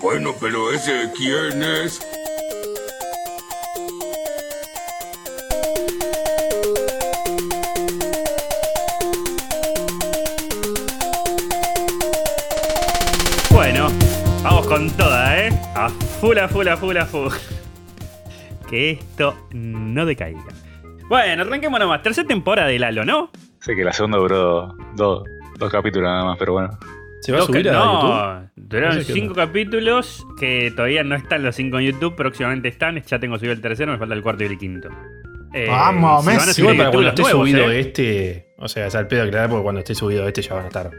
Bueno, pero ese quién es? Bueno, vamos con toda, ¿eh? A full, a full, a full, a full. Que esto no decaiga. Bueno, arranquemos nomás. Tercera temporada de Lalo, ¿no? Sé que la segunda duró dos, dos capítulos nada más, pero bueno. ¿Se va a subir a no, YouTube? Duraron cinco capítulos que todavía no están los cinco en YouTube, próximamente están. Ya tengo subido el tercero, me falta el cuarto y el quinto. Eh, Vamos, si van a Messi. subir Igual para cuando esté nuevos, subido ¿eh? este. O sea, es al pedo aclarar porque cuando esté subido este ya van a estar.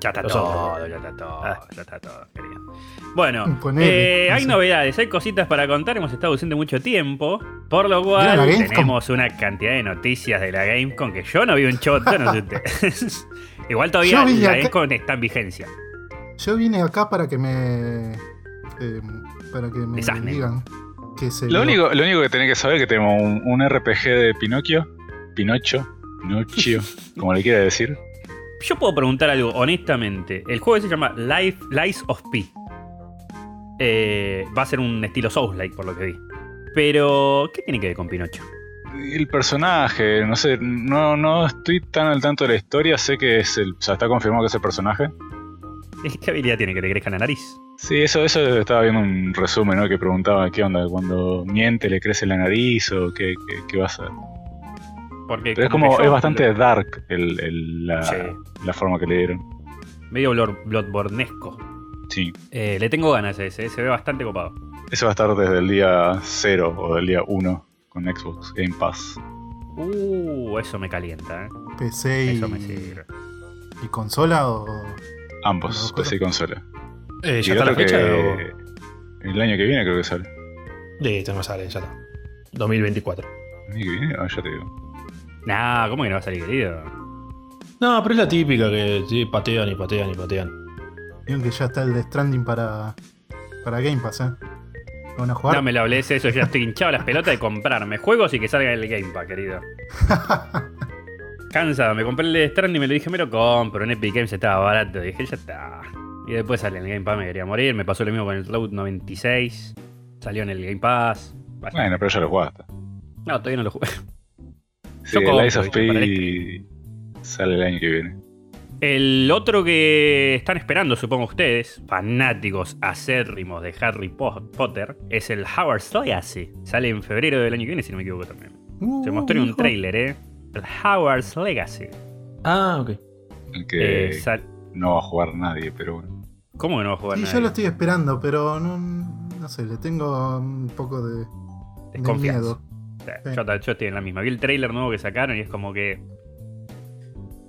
Ya está Los todo, otros. ya está todo, Ah. ya está todo, querido. Bueno, Ponele, eh, no hay sé. novedades, hay cositas para contar. Hemos estado ausente mucho tiempo, por lo ¿Vieron cual tenemos una cantidad de noticias de la Gamescom que yo no vi un choto, no sé ustedes. Igual todavía la Gamescom está en vigencia. Yo vine acá para que me. eh, para que me digan que se. Lo único, lo único que tenés que saber es que tenemos un, un RPG de Pinocchio. Pinocho. Pinocchio, como le quiera decir. Yo puedo preguntar algo, honestamente. El juego se llama Life, Lies of P. Eh, va a ser un estilo Souls-like, por lo que vi. Pero, ¿qué tiene que ver con Pinocho? El personaje, no sé, no, no estoy tan al tanto de la historia. Sé que es el. O sea, está confirmado que es el personaje. ¿Qué habilidad tiene que le crezca la nariz? Sí, eso, eso estaba viendo un resumen, ¿no? Que preguntaba qué onda, cuando miente le crece la nariz o qué, qué, qué va a hacer. Porque Pero es como es bastante dark el, el- la, Sí. la forma que le dieron. medio bloodbornesco. Sí. Eh, le tengo ganas a ese, se ve bastante copado. Eso va a estar desde el día 0 o del día 1 con Xbox Game Pass. Uh, eso me calienta, ¿eh? PC y, Eso me sirve. y consola o. Ambos, No, PC y consola. Eh, Y ¿Ya está la fecha? que el año que viene creo que sale. Listo, no sale, ya está. 2024. ¿El año que viene? Ah, ya te digo. Nah, ¿cómo que no va a salir, querido? No, pero es la típica que sí, patean y patean y patean. Vieron que ya está el de Stranding para. para Game Pass, ¿eh? ¿Lo ¿Van a jugar? No me lo hables eso, ya estoy hinchado las pelotas de comprarme juegos y que salga el Game Pass, querido. Cansado, me compré el de Stranding y me lo dije, me lo compro. En Epic Games estaba barato. Dije, ya está. Y después sale en el Game Pass, me quería morir. Me pasó lo mismo con el Road 96. Salió en el Game Pass. Vaya. Bueno, pero ya lo jugaste. No, todavía no lo jugué. Sí, Yo el Lies of P sale el año que viene. El otro que están esperando, supongo ustedes, fanáticos acérrimos de Harry Po- Potter, es el Howard's Legacy. Sale en febrero del año que viene, si no me equivoco también. Se Uh, mostró en un hijo. trailer, ¿eh? El Howard's Legacy. Ah, ok. El que Eh, no va a jugar nadie, pero bueno. ¿Cómo que no va a jugar Sí, nadie? yo lo estoy esperando, pero no. No sé, le tengo un poco de. de Desconfianza. miedo. Sí. Yo, yo estoy en la misma. Vi el trailer nuevo que sacaron y es como que.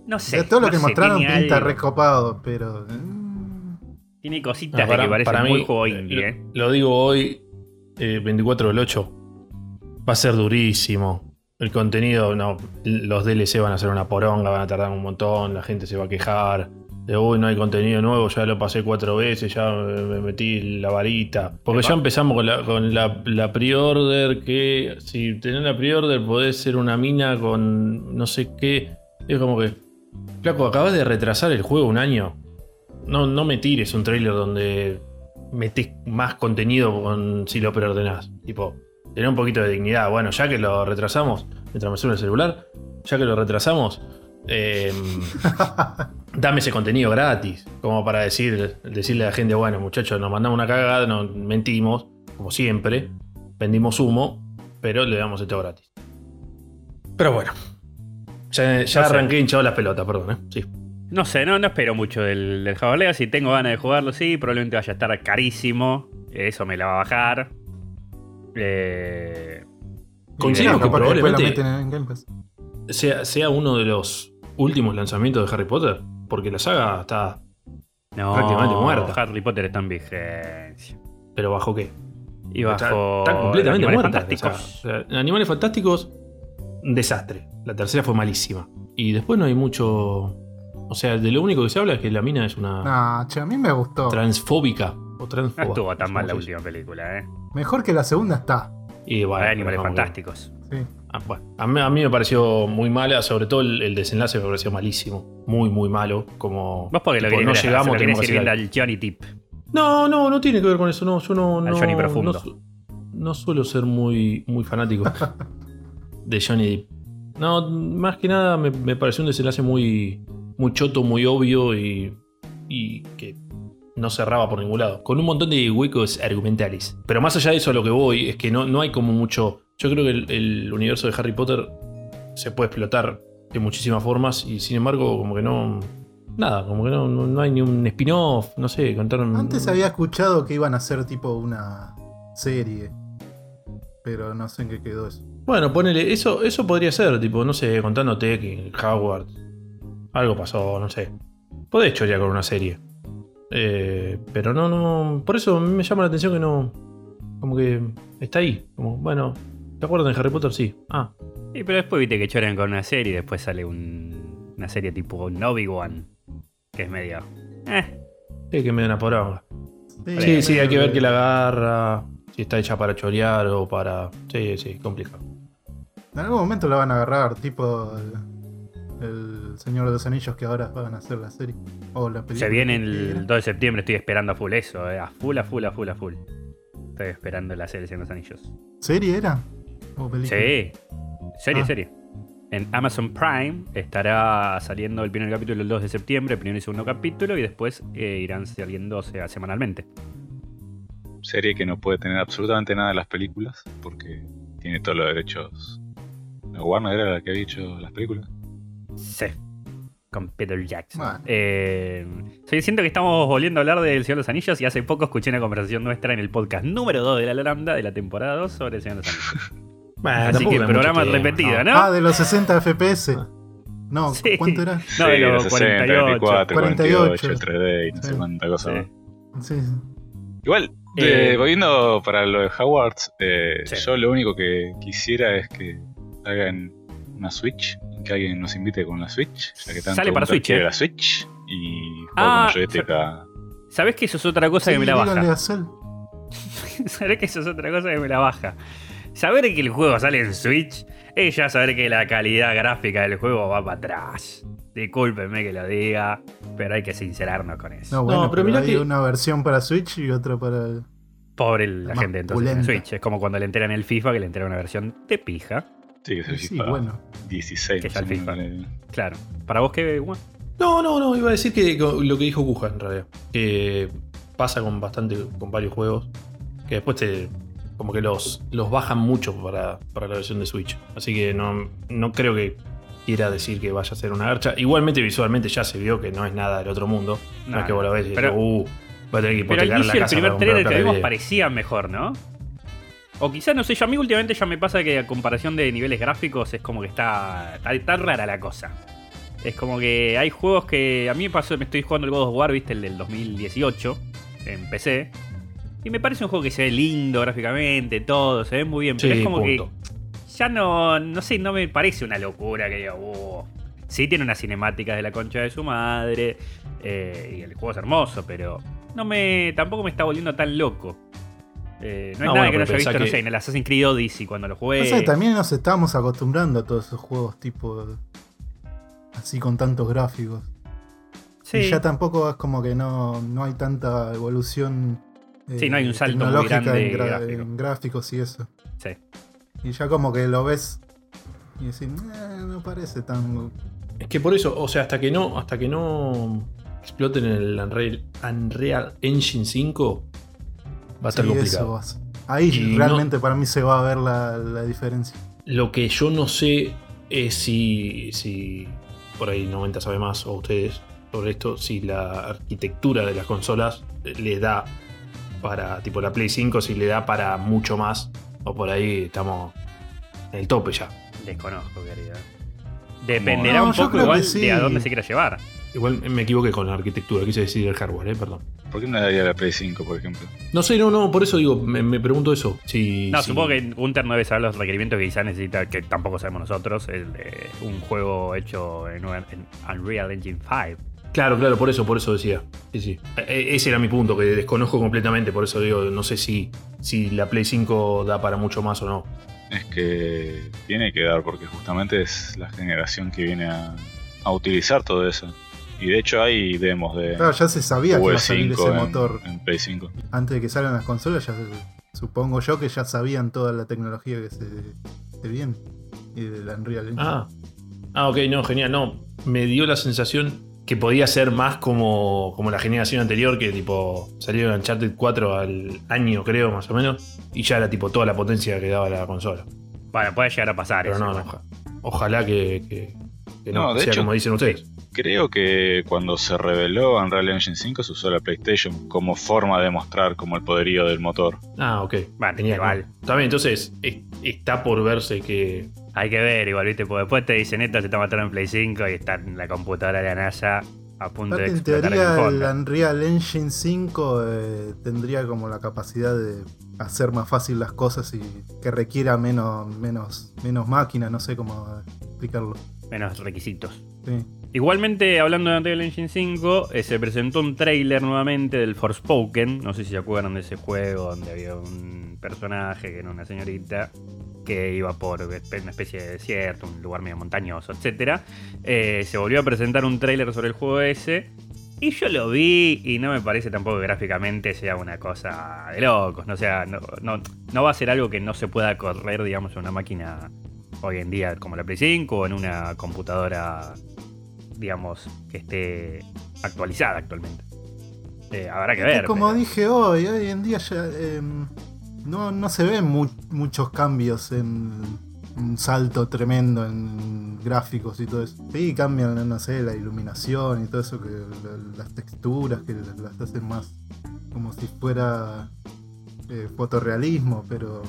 No O sé. sea, todo lo no que sé, mostraron pinta algo. recopado, pero. mm, Tiene cositas No, de que parece muy juego indie, lo, ¿eh? lo digo hoy, eh, 24 del 8. Va a ser durísimo. El contenido, no, los DLC van a ser una poronga, van a tardar un montón, la gente se va a quejar. De uy, no hay contenido nuevo, ya lo pasé cuatro veces, ya me me metí la varita. Porque Epa. ya empezamos con la, con la, la pre-order, que si tenés la pre-order podés ser una mina con no sé qué. Es como que, flaco, acabas de retrasar el juego un año. No, no me tires un trailer donde metes más contenido con, si lo preordenás. Tipo, tener un poquito de dignidad. Bueno, ya que lo retrasamos, mientras me suena el celular, ya que lo retrasamos, eh, dame ese contenido gratis. Como para decir, decirle a la gente, bueno, muchachos, nos mandamos una cagada, nos mentimos, como siempre, vendimos humo, pero le damos esto gratis. Pero bueno. Ya, ya No sé. arranqué hinchado las pelotas, perdón, ¿eh? Sí. No sé, no, no espero mucho del, del Legacy. Tengo ganas de jugarlo, sí. Probablemente vaya a estar carísimo. Eso me la va a bajar. Eh, Coincido sí, que probablemente- meten en Game Pass. sea, sea uno de los últimos lanzamientos de Harry Potter, porque la saga está. no, Prácticamente muerta. Harry Potter está en vigencia. ¿Pero bajo qué? Y Está, bajo. está completamente Animales muerta. Fantásticos. o sea, o sea, Animales Fantásticos, un desastre. La tercera fue malísima. Y después no hay mucho. O sea, de lo único que se habla es que la mina es una Nah, che, a mí me gustó. transfóbica. O No estuvo tan mal la última película, ¿eh? Mejor que la segunda está. Y bueno, Hay Animales Fantásticos. Sí. Ah, bueno. a, mí, a mí me pareció muy mala, sobre todo el, el desenlace me pareció malísimo. Muy, muy malo. Como. Vos porque lo tipo, querés no llegamos, lo tenemos que ir al Johnny Tip. No, no, no tiene que ver con eso. No, yo no. Al no Johnny profundo. No, su- no suelo ser muy, muy fanático de Johnny Depp. No, más que nada me, me pareció un desenlace muy, muy choto, muy obvio y, y que no cerraba por ningún lado. Con un montón de huecos argumentales. Pero más allá de eso, a lo que voy es que no, no hay como mucho. Yo creo que el, el universo de Harry Potter se puede explotar de muchísimas formas y sin embargo, como que no. Nada, como que no, no, no hay ni un spin-off, no sé, contaron. Antes había escuchado que iban a hacer tipo una serie. Pero no sé en qué quedó eso. Bueno, ponele, eso, eso podría ser, tipo, no sé, contándote que Howard. Algo pasó, no sé. Podés chorear con una serie. Eh, pero no, no. Por eso me llama la atención que no. Como que está ahí. Como, bueno, ¿te acuerdan de Harry Potter? Sí. Ah, Sí, pero después viste que choran con una serie y después sale un- una serie tipo un Obi-Wan. Que es medio. Eh. sí, que me da una poronga. Sí, sí, hay que ver que la agarra. Si está hecha para chorear o para. Sí, sí, complicado. En algún momento la van a agarrar, tipo el, el Señor de los Anillos que ahora van a hacer la serie. O la película. Se viene el era. 2 de septiembre, estoy esperando a full eso, eh, a full, a full, a full, a full. Estoy esperando la serie de los anillos. ¿Serie era? ¿O película? Sí, serie, Ah. serie. En Amazon Prime estará saliendo el primer capítulo el 2 de septiembre, el primer y segundo capítulo, y después eh, irán saliendo o sea, semanalmente. Serie que no puede tener absolutamente nada de las películas porque tiene todos los derechos. La Warner era la que había hecho las películas. Sí. Con Peter Jackson. Bueno. Eh, sí, siento que estamos volviendo a hablar del Señor de los Anillos y hace poco escuché una conversación nuestra en el podcast número 2 de la Lambda de la temporada 2 sobre el Señor de los Anillos. Bueno, Así que mucho programa tiempo, repetido, ¿no? Ah, de los 60 FPS. No, Sí. ¿cuánto era? No, Sí, de los los 60, 48. 24, 48, 48, el 3D y no sé Sí. cuánta cosa Sí. Sí, sí. Igual, Eh, eh, volviendo para lo de Howard, eh, Sí. yo lo único que quisiera es que hagan una Switch, que alguien nos invite con la Switch, ya que tanto Sale para Switch, ¿eh? la Switch y jugar Ah, con joystick ¿Sabés que eso es otra cosa Sí, que me la baja? Saber que eso es otra cosa que me la baja. Saber que el juego sale en Switch es ya saber que la calidad gráfica del juego va para atrás. Discúlpenme que lo diga, pero hay que sincerarnos con eso. No, bueno, pero pero, hay que- una versión para Switch y otra para el... Pobre la gente entonces en. Switch. Es como cuando le entregan el FIFA que le entregan una versión de pija. Sí, que es el Sí, FIFA bueno. 16. Que el FIFA. Claro. ¿Para vos qué? Juan? No, no, no, iba a decir que lo que dijo Kuja en realidad. Que pasa con bastante, con varios juegos. Que después te. como que los, los bajan mucho para, para la versión de Switch. Así que no, no creo que quiera decir que vaya a ser una garcha. Igualmente visualmente ya se vio que no es nada del otro mundo. No, No, es que vos lo ves y pero- decís, uh, va a tener que Pero hipotecar la inicio el casa primer trailer que vimos parecía mejor, ¿no? O quizás, no sé, yo a mí últimamente ya me pasa que a comparación de niveles gráficos es como que está, está, está rara la cosa. Es como que hay juegos que a mí me pasó, me estoy jugando el God of War, viste, el del 2018 en PC. Y me parece un juego que se ve lindo gráficamente, todo, se ve muy bien. Pero es como punto. que ya no, no sé, no me parece una locura que diga, "Uh". Sí tiene unas cinemáticas de la concha de su madre. eh, y el juego es hermoso, pero no me. tampoco me está volviendo tan loco. Eh, no hay No, nada bueno, que no haya visto, no sé, en el Assassin's Creed Odyssey cuando lo jugué. No sé, también nos estamos acostumbrando a todos esos juegos tipo... Así con tantos gráficos. Sí. Y ya tampoco es como que no, no hay tanta evolución eh, Sí, no hay un salto muy grande en, gra- gráfico. en gráficos y eso. Sí. Y ya como que lo ves y decís, "Eh, no parece tan... Es que por eso, o sea, hasta que no, hasta que no exploten el Unreal, Unreal Engine 5, va a estar Sí, complicado. eso va a- Ahí Y realmente para mí se va a ver la, la diferencia. Lo que yo no sé es si, si por ahí 90 sabe más o ustedes sobre esto, si la arquitectura de las consolas le da para, tipo la Play 5, si le da para mucho más, o por ahí estamos en el tope ya. Desconozco, querida. Dependerá No, un poco igual sí. de a dónde se quiera llevar. Igual me equivoqué con la arquitectura, quise decir el hardware, eh, perdón. ¿Por qué no le daría la Play 5, por ejemplo? No sé, no, no, por eso digo, me, me pregunto eso. Si, No, si- supongo que Gunter no debe saber los requerimientos que quizás necesita, que tampoco sabemos nosotros, el un juego hecho en, en Unreal Engine 5. Claro, claro, por eso, por eso decía. Sí, sí. E- Ese era mi punto, que desconozco completamente, por eso digo, no sé si, si la Play 5 da para mucho más o no. Es que tiene que dar, porque justamente es la generación que viene a, a utilizar todo eso. Y de hecho hay demos de Claro, ya se sabía que iba a salir V5 ese en, motor. en Play 5. Antes de que salgan las consolas, ya se- supongo yo que ya sabían toda la tecnología que se, se viene. Y del Unreal Engine. Ah. Ah, ok, no, genial. No, me dio la sensación que podía ser más como, como la generación anterior, que tipo salió Uncharted 4 al año, creo, más o menos, y ya era tipo toda la potencia que daba la consola. Bueno, puede llegar a pasar Pero eso. no, no, igual. oja- ojalá que, que- que no, No, de sea hecho, como dicen ustedes. Creo que cuando se reveló Unreal Engine 5 se usó la PlayStation como forma de mostrar como el poderío del motor. Ah, ok. Bueno, Genial. igual. Está bien, entonces es- está por verse que. Hay que ver, igual, ¿viste? Porque después te dicen esto se está matando en Play 5 y está en la computadora de la NASA a punto de Aparte, explotar en teoría, el. Unreal Engine 5 eh, tendría como la capacidad de hacer más fácil las cosas y que requiera menos, menos, menos máquinas, no sé cómo explicarlo. Menos requisitos. Sí. Igualmente, hablando de Unreal Engine 5, eh, se presentó un tráiler nuevamente del Forspoken. No sé si se acuerdan de ese juego donde había un personaje que era una señorita que iba por una especie de desierto, un lugar medio montañoso, etc. se volvió a presentar un tráiler sobre el juego ese. Y yo lo vi y no me parece tampoco que gráficamente sea una cosa de locos. No, sea, no, no, no va a ser algo que no se pueda correr, digamos, en una máquina hoy en día como la Play 5 o en una computadora digamos, que esté actualizada actualmente. Eh, habrá que ver. como pero- dije hoy, hoy en día ya eh, no, no se ven mu- muchos cambios en un salto tremendo en gráficos y todo eso. Sí, cambian, no sé, la iluminación y todo eso, que la- las texturas que las hacen más como si fuera eh, fotorrealismo, pero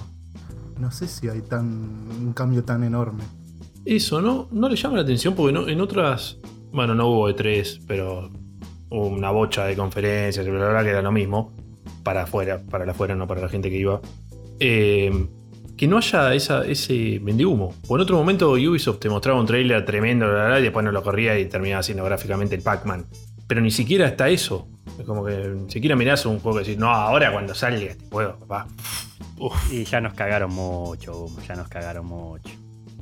no sé si hay tan un cambio tan enorme. Eso, ¿no? No le llama la atención porque no, en otras. Bueno, no hubo E3, pero hubo una bocha de conferencias, y bla, bla, bla, que era lo mismo. Para afuera, para la afuera, no para la gente que iba. Eh, que no haya esa, ese vendehumo. O en otro momento Ubisoft te mostraba un trailer tremendo, bla, bla, bla, y después no lo corría y terminaba haciendo gráficamente el Pac-Man. Pero ni siquiera hasta eso. Es como que ni siquiera mirás un juego y decís, no, ahora cuando salga este juego, papá. Uf. Y ya nos cagaron mucho, ya nos cagaron mucho.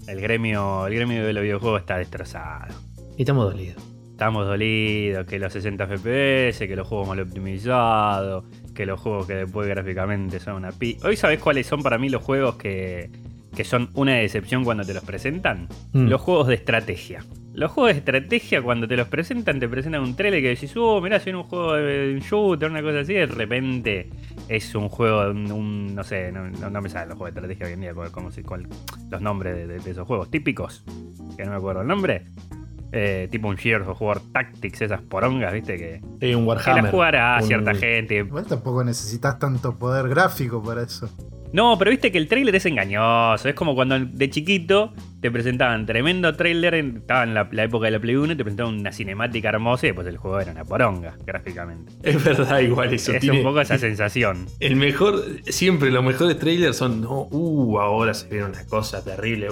El gremio, el gremio de los videojuegos está destrozado. Y estamos dolidos. Estamos dolidos, que los 60 FPS, que los juegos mal optimizados, que los juegos que después gráficamente son una pi. Hoy sabés cuáles son para mí los juegos que, que son una decepción cuando te los presentan. Mm. Los juegos de estrategia. Los juegos de estrategia cuando te los presentan, te presentan un trailer que decís, oh, mirá, viene un juego de un shooter, una cosa así, de repente es un juego, un, un- no sé, no, no- me salen los juegos de estrategia hoy en día, como los nombres de, de- de esos juegos típicos, que no me acuerdo el nombre. Eh, tipo un Gears of War Tactics, esas porongas, viste, que, Sí, un que Warhammer. las jugará un- cierta gente. Igual tampoco necesitas tanto poder gráfico para eso. No, pero viste que el trailer es engañoso. Es como cuando de chiquito te presentaban tremendo trailer. en- Estaba en la, la época de la Play 1 y te presentaban una cinemática hermosa y después el juego era una poronga gráficamente. Es verdad, igual eso. es tiene- un poco esa sensación. El mejor, siempre los mejores trailers son, no, uh, ahora se viene una cosa terrible.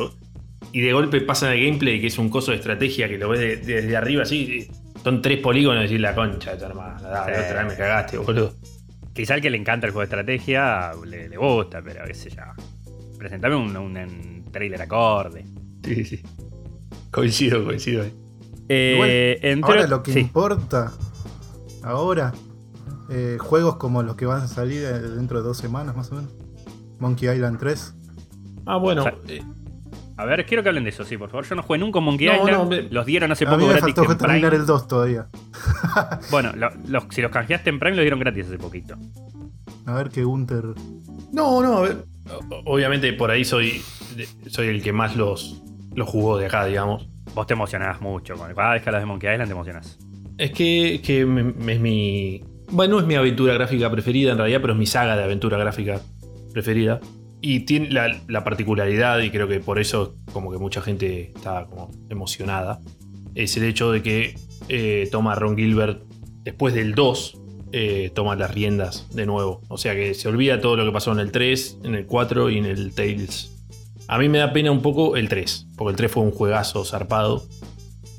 Y de golpe pasan al gameplay, que es un coso de estrategia que lo ves de- desde arriba así. Son tres polígonos y decís la concha de tu hermana. Dale, Sí. otra vez me cagaste, boludo. Quizá al que le encanta el juego de estrategia le, le gusta, pero qué sé yo. Presentame un, un- un trailer acorde. Sí, sí. Coincido, coincido. ahí. Eh, Ahora lo que sí. importa, ahora, eh, juegos como los que van a salir eh, dentro de dos semanas más o menos. Monkey Island 3. Ah, bueno. O sea, eh, A ver, quiero que hablen de eso, sí, por favor. Yo no jugué nunca un Monkey No, Island. no, me- Los dieron hace A mí poco me gratis faltó en Prime. terminar el 2 todavía. Bueno, lo- los- si los canjeaste en Prime, los dieron gratis hace poquito. A ver que Gunter. no, no, a ver. Obviamente por ahí soy, soy el que más los, los jugó de acá, digamos. Vos te emocionás mucho. con- Cada vez que hablas de Monkey Island te emocionás. Es que, que me- me- es mi. Bueno, no es mi aventura gráfica preferida en realidad, pero es mi saga de aventura gráfica preferida. Y tiene la, la particularidad, y creo que por eso como que mucha gente está como emocionada, es el hecho de que eh, toma Ron Gilbert después del 2, eh, toma las riendas de nuevo. O sea que se olvida todo lo que pasó en el 3, en el 4 y en el Tales. A mí me da pena un poco el 3, porque el 3 fue un juegazo zarpado.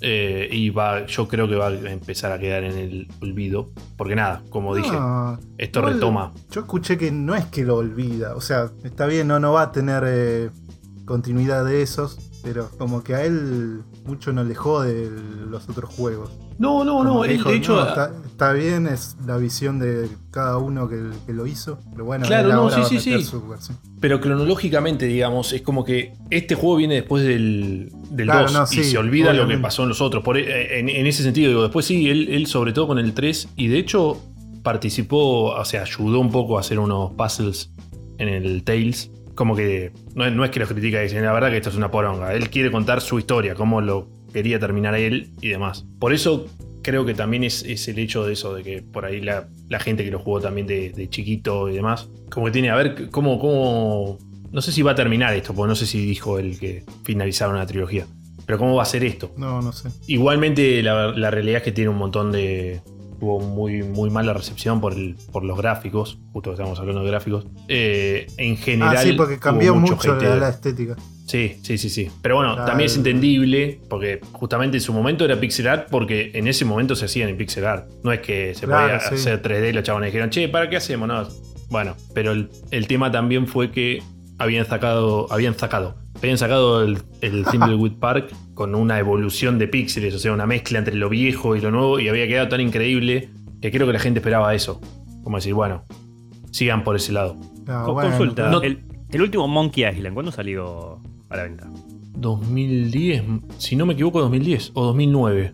Eh, y va, yo creo que va a empezar a quedar en el olvido. Porque nada, como dije, No, esto igual retoma. Yo escuché que no es que lo olvida. O sea, está bien, no, no va a tener eh, continuidad de esos. Pero como que a él mucho no le jode los otros juegos. No, no, Como no. dijo, de hecho, "No, está, está bien, es la visión de cada uno que, que lo hizo. Pero bueno, Claro, no, sí, sí, sí. Pero cronológicamente, digamos, es como que este juego viene después del, del Claro, 2 no, y sí, se olvida lo que pasó en los otros. Por, e- en, en ese sentido, digo, después sí, él, él sobre todo con el 3 y de hecho participó, o sea, ayudó un poco a hacer unos puzzles en el Tales. Como que no, es- no es que los critica y dicen, la verdad que esto es una poronga. Él quiere contar su historia, cómo lo quería terminar él y demás. Por eso creo que también es, es el hecho de eso, de que por ahí la, la gente que lo jugó también de, de chiquito y demás, como que tiene a ver cómo, cómo... No sé si va a terminar esto, porque no sé si dijo él que finalizaron la trilogía. Pero cómo va a ser esto. No, no sé. Igualmente la, la realidad es que tiene un montón de... Tuvo muy, muy mala recepción por, el- por los gráficos, justo que estamos hablando de gráficos. Eh, en general... Ah, sí, porque cambió hubo mucho la, estética. Sí, sí, sí, sí. Pero bueno, también es entendible porque justamente en su momento era pixel art porque en ese momento se hacían en pixel art. No es que se Claro, podía sí. hacer 3D y los chabones dijeron, che, ¿para qué hacemos? No. Bueno, pero el, el tema también fue que habían sacado, habían sacado, habían sacado el, el Thimbleweed Park con una evolución de píxeles, o sea, una mezcla entre lo viejo y lo nuevo y había quedado tan increíble que creo que la gente esperaba eso. Como decir, bueno, sigan por ese lado. Bueno, Consulta. no- El, el último Monkey Island, ¿cuándo salió a la venta? 2010, si no me equivoco, 2010 o 2009.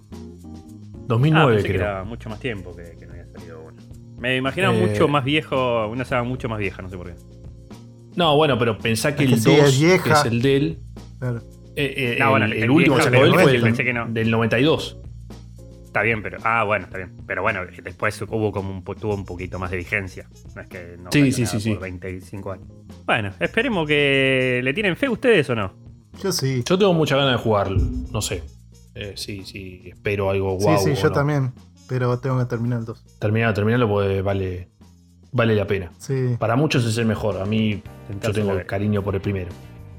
2009 ah, pensé que creo. era mucho más tiempo que, que no había salido uno. Me imaginaba Eh. mucho más viejo, una saga mucho más vieja, no sé por qué. No, bueno, pero pensá que Es que el sí, 2, es que es el del. Claro. eh, eh, No, bueno, el, el el último que vieja, sacó pero él fue pensé del, que no. del 92. Está bien, pero. Ah, bueno, está bien. Pero bueno, después hubo como un, tuvo un poquito más de vigencia. No es que no Sí, sí, sí, sí. por 25 años. Bueno, esperemos que le tienen fe ustedes o no. Yo sí. Yo tengo mucha ganas de jugarlo. No sé. Eh, sí, sí, espero algo guau. sí, sí, yo no. también. Pero tengo que terminar el 2. Terminalo, terminalo porque vale, vale la pena. Sí. Para muchos es el mejor. A mí, yo tengo cariño por el primero.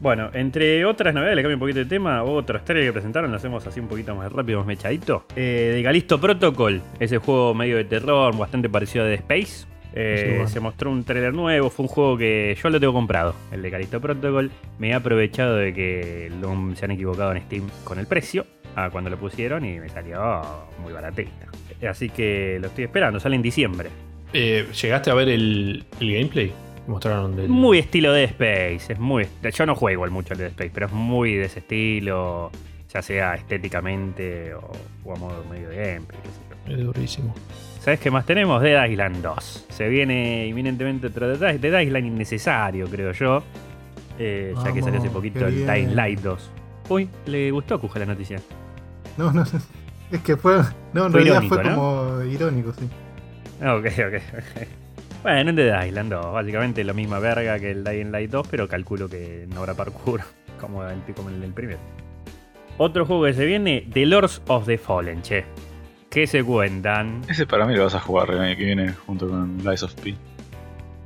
Bueno, entre otras novedades, le cambio un poquito de tema. Otra historia que presentaron, lo hacemos así un poquito más rápido, más mechadito. Eh, de Galisto Protocol, ese juego medio de terror, bastante parecido a Dead Space. Eh, Sí, bueno. Se mostró un trailer nuevo, fue un juego que yo lo tengo comprado, el de Galisto Protocol. Me he aprovechado de que lo- se han equivocado en Steam con el precio, a cuando lo pusieron y me salió muy baratista. Así que lo estoy esperando, sale en diciembre. Eh, ¿Llegaste a ver el, el gameplay? Mostraron del. Muy estilo Dead Space. Es muy. Yo no juego igual mucho al Dead Space, pero es muy de ese estilo. Ya sea estéticamente o, o a modo medio de gameplay. qué sé yo. Es durísimo. ¿Sabes qué más tenemos? Dead Island 2. Se viene inminentemente otro Dead Dead Island innecesario, creo yo. Eh, ya que salió hace poquito el. Dying Light 2. Uy, le gustó a Cuja la noticia. No, no. Es que fue. No, en Fue realidad irónico, fue ¿no? como irónico, sí. Ah, Ok, ok, ok. Bueno, en Dead Island 2, básicamente la misma verga que el Dying Light 2, pero calculo que no habrá parkour como el, como el del primero. Otro juego que se viene, The Lords of the Fallen, che. ¿Qué se cuentan? Ese para mí lo vas a jugar el año que viene junto con Lies of P.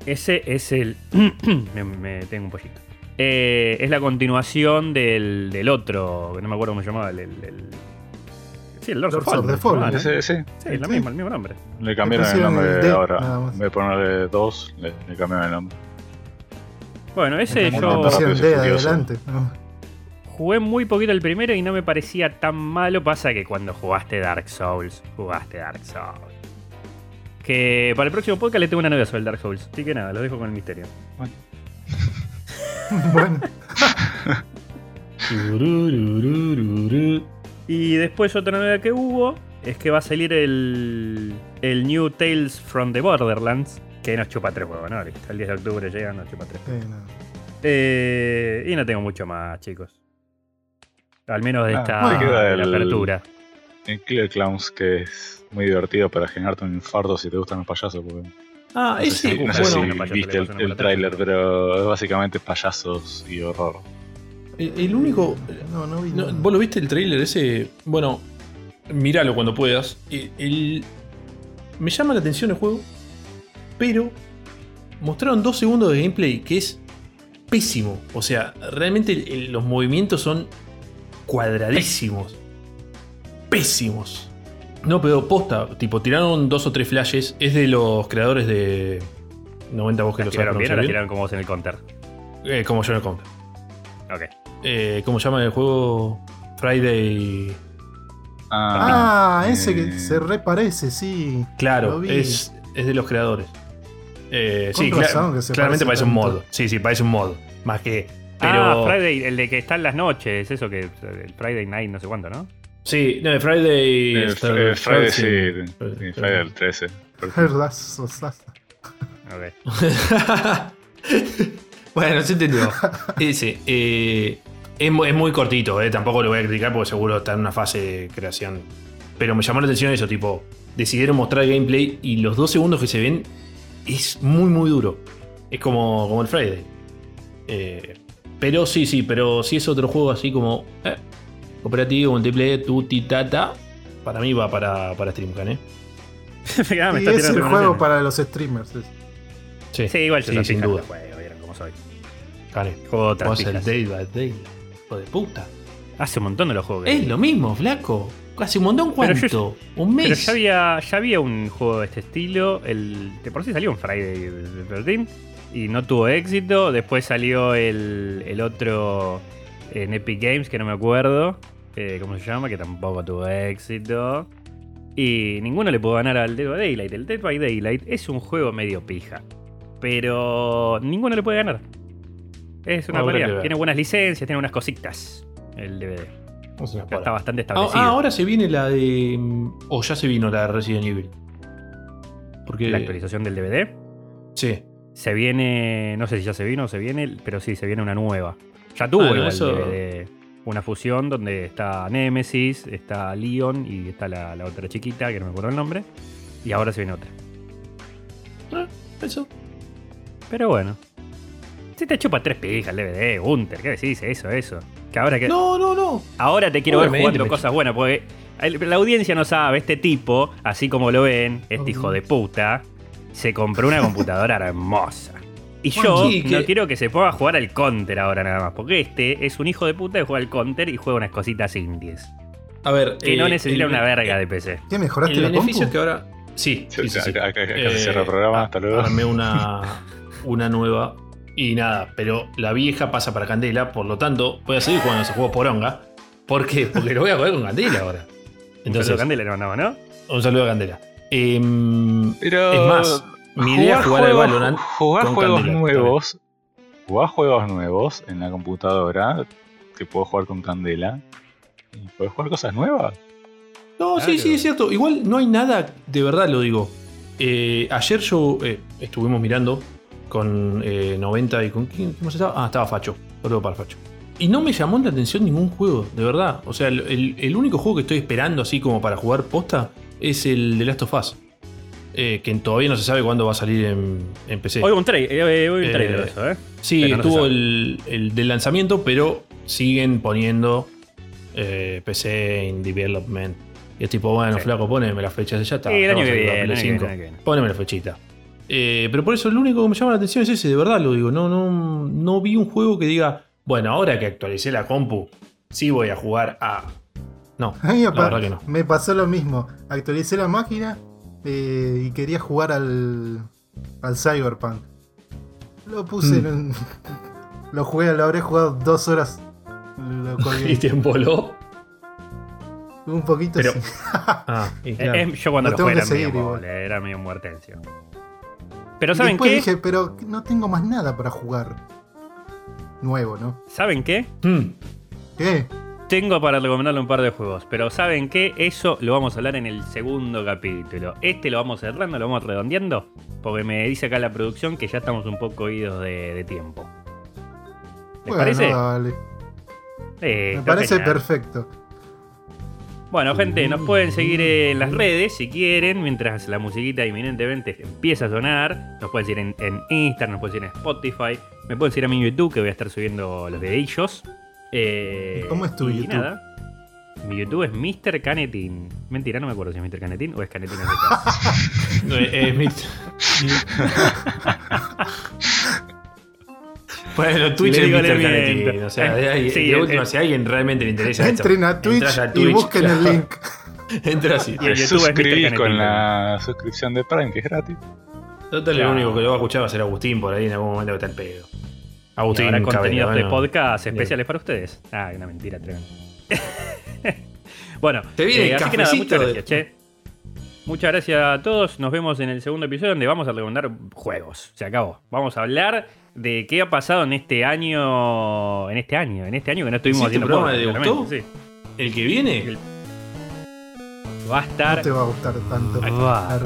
Ese es el. me, me tengo un pollito. Eh, es la continuación del, del otro, que no me acuerdo cómo se llamaba. El, el- el- Sí, el Lords, Lords of of the Fallen. ¿no? Ese, sí, Sí, es lo Sí. mismo, el mismo nombre. le cambiaron el nombre ahora. En vez de ponerle 2, le, le cambiaron el nombre. Bueno, ese yo. Jugué muy poquito el primero y no me parecía tan malo. Pasa que cuando jugaste Dark Souls, jugaste Dark Souls. Que para el próximo podcast le tengo una novia sobre el Dark Souls. Así que nada, lo dejo con el misterio. bueno, Turururururu. Y después otra novedad que hubo es que va a salir el, el New Tales from the Borderlands. Que nos chupa tres huevos, ¿no? Listo, El 10 de octubre llega, nos chupa tres. eh, no. Eh, y no tengo mucho más, chicos. Al menos de Ah, esta queda el- apertura. En Killer Clowns, que es muy divertido para generarte un infarto si te gustan los payasos. Porque Ah, no sé ese. si, no bueno, sé si viste el, el tráiler, pero es básicamente payasos y horror. El, el único. No, no vi. no. ¿Vos lo viste el trailer ese? Bueno, míralo cuando puedas. El- el- me llama la atención el juego, pero mostraron dos segundos de gameplay que es pésimo. O sea, realmente el- el- los movimientos son cuadradísimos. Pésimos. No, pero posta, tipo, tiraron dos o tres flashes. Es de los creadores de 90 vos que ¿La lo sabes tiraron bien o la tiraron como vos en el counter? Eh, como yo no Counter. Ok. Eh, ¿Cómo se llama el juego? Friday. Ah, ese que eh, se reparece, sí. Claro, es, es de los creadores. Eh, sí, razón cla- que claramente parece parece un mod. Sí, sí, parece un mod. Más que. Pero. Ah, Friday, el de que está en las noches, eso que. El Friday Night, no sé cuánto, ¿no? Sí, no, Friday. Eh, está- Fr- eh, Friday, sí. Friday, sí, Friday el 13. Verdad, sosasa. Ok. bueno, se entendió. Ese. eh, es, es muy cortito, eh, tampoco lo voy a criticar porque seguro está en una fase de creación. Pero me llamó la atención eso, tipo, decidieron mostrar gameplay y los dos segundos que se ven es muy, muy duro. Es como, como el Friday. Eh, pero sí, sí, pero si es otro juego así como eh, cooperativo, multiplayer, tuti, tata, para mí va para, para StreamCan, ¿eh? Ah, me y está es el juego para los streamers. es. Sí, Sí, igual yo sí, sin duda. juego, vieron cómo soy. Cane. Juego otras Vos el. Day by Day, hijo de puta. Hace un montón de los juegos que Es lo mismo, flaco. Hace un montón cuánto. yo- un mes. Pero ya había, ya había un juego de este estilo. El, de por sí salió un Friday the 13 y no tuvo éxito. Después salió el, el otro en Epic Games, que no me acuerdo eh, cómo se llama, que tampoco tuvo éxito. Y ninguno le pudo ganar al Dead by Daylight. El Dead by Daylight es un juego medio pija. Pero ninguno le puede ganar. Es una ver. Tiene buenas licencias, tiene unas cositas. El DVD. No está bastante Ah, establecido. ah, ahora se viene la de. O ya se vino la de Resident Evil. Porque. La actualización del DVD. Sí. Se viene, no sé si ya se vino o se viene, pero sí, se viene una nueva. Ya tuvo eso- DVD, una fusión donde está Nemesis, está Leon y está la, la otra chiquita, que no me acuerdo el nombre. Y ahora se viene otra. Ah, eso. Pero bueno. Si te chupa tres pijas el DVD, Gunter, ¿qué decís? Eso, eso. Que ahora que. No, no, no. Ahora te quiero Obviamente, ver jugando cosas buenas, porque la audiencia no sabe, este tipo, así como lo ven, este Oh. hijo de puta, se compró una computadora hermosa. Y yo sí, no quiero que se ponga a jugar al counter ahora nada más, porque este es un hijo de puta que juega al counter y juega unas cositas indies. A ver. Que no eh, necesita el- una verga de PC. ¿Qué mejoraste El la beneficio compu? es que ahora. Sí, sí, sí. sí. Acá, acá- acá Eh, se cierra el programa, ah, hasta luego. Armé una, una nueva. Y nada, pero la vieja pasa para Candela, por lo tanto, voy a seguir jugando ese juego poronga. ¿Por qué? Porque lo voy a jugar con Candela ahora. Entonces, Entonces, Candela le mandaba, ¿no? un saludo a Candela. Em, Pero. es más, mi idea es jugar al Valorant. Jugar juegos Candela, nuevos. Jugar juegos nuevos en la computadora. Que puedo jugar con Candela. Y puedes jugar cosas nuevas. No, sí, sí, es cierto. Igual no hay nada, de verdad lo digo. Eh, ayer yo eh, estuvimos mirando con eh, 90 y con quién ¿cómo se estaba? Ah, estaba Facho. Saludo para Facho. Y no me llamó la atención ningún juego, de verdad. O sea, el, el- único juego que estoy esperando así como para jugar posta es el de Last of Us. Eh, que todavía no se sabe cuándo va a salir en, en PC. Hoy un, tra- eh, hoy un Eh, trailer de eso, ¿eh? Sí, Pero estuvo el, el del lanzamiento, pero siguen poniendo PC in development. Y es tipo, bueno, Sí. flaco, poneme las fechas, ya está. Sí, el ya año va a que salir viene, para el Play año que viene, 5. el año que viene. Poneme la fechita. Eh, pero por eso lo único que me llama la atención es ese, de verdad lo digo. No, no, no vi un juego que diga, bueno, ahora que actualicé la compu, sí voy a jugar a. No, A mí me la pa- verdad que no. me pasó lo mismo. Actualicé la máquina eh, y quería jugar al, al Cyberpunk. Lo puse Mm. en un- Lo jugué, lo habré jugado dos horas. Lo. ¿Y te emboló? Un poquito Pero- sí. Ah, y Eh, claro. eh, yo cuando Lo lo jugué era medio igual. era medio muertencio. Pero ¿saben Después qué? dije, pero no tengo más nada para jugar. Nuevo, ¿no? ¿Saben qué? Mm, ¿Qué? Tengo para recomendarle un par de juegos, pero ¿saben qué? Eso lo vamos a hablar en el segundo capítulo. Este lo vamos cerrando, lo vamos redondeando, porque me dice acá la producción que ya estamos un poco idos de, de tiempo. ¿Les Bueno, parece? dale. Eh, Me parece genial. perfecto. Bueno, gente, nos pueden seguir en las redes si quieren, mientras la musiquita inminentemente empieza a sonar. Nos pueden seguir en, en Instagram, nos pueden seguir en Spotify. Me pueden seguir a mi YouTube, que voy a estar subiendo los videillos. Eh, ¿Y cómo es tu YouTube? nada. Mi YouTube es Mr. Canetin. Mentira, no me acuerdo si es Mr. Canetin o es Canetin SK. no, eh, eh, Bueno, Twitch es Mr. Canetín. O sea, de, Sí, de eh, última, eh. si a alguien realmente le interesa esto, Entren a Twitch, a y busquen el link. Entra así. Y suscribís con la suscripción de Prime, que es gratis. Total, Claro. lo único que lo va a escuchar va a ser Agustín por ahí en algún momento que está el pedo. Agustín, habrá Cabello, contenidos de bueno. podcast Bien. especiales para ustedes. Ah, una mentira tremenda. bueno, Te viene eh, el así que nada, cafecito muchas de- gracias, che. Muchas gracias a todos. Nos vemos en el segundo episodio donde vamos a recomendar juegos. Se acabó. Vamos a hablar de qué ha pasado en este año. En este año, en este año que no estuvimos ¿Hiciste haciendo programa de debutó? claramente, ¿El que viene? El- sí. Va a estar. No te va a gustar tanto. Va.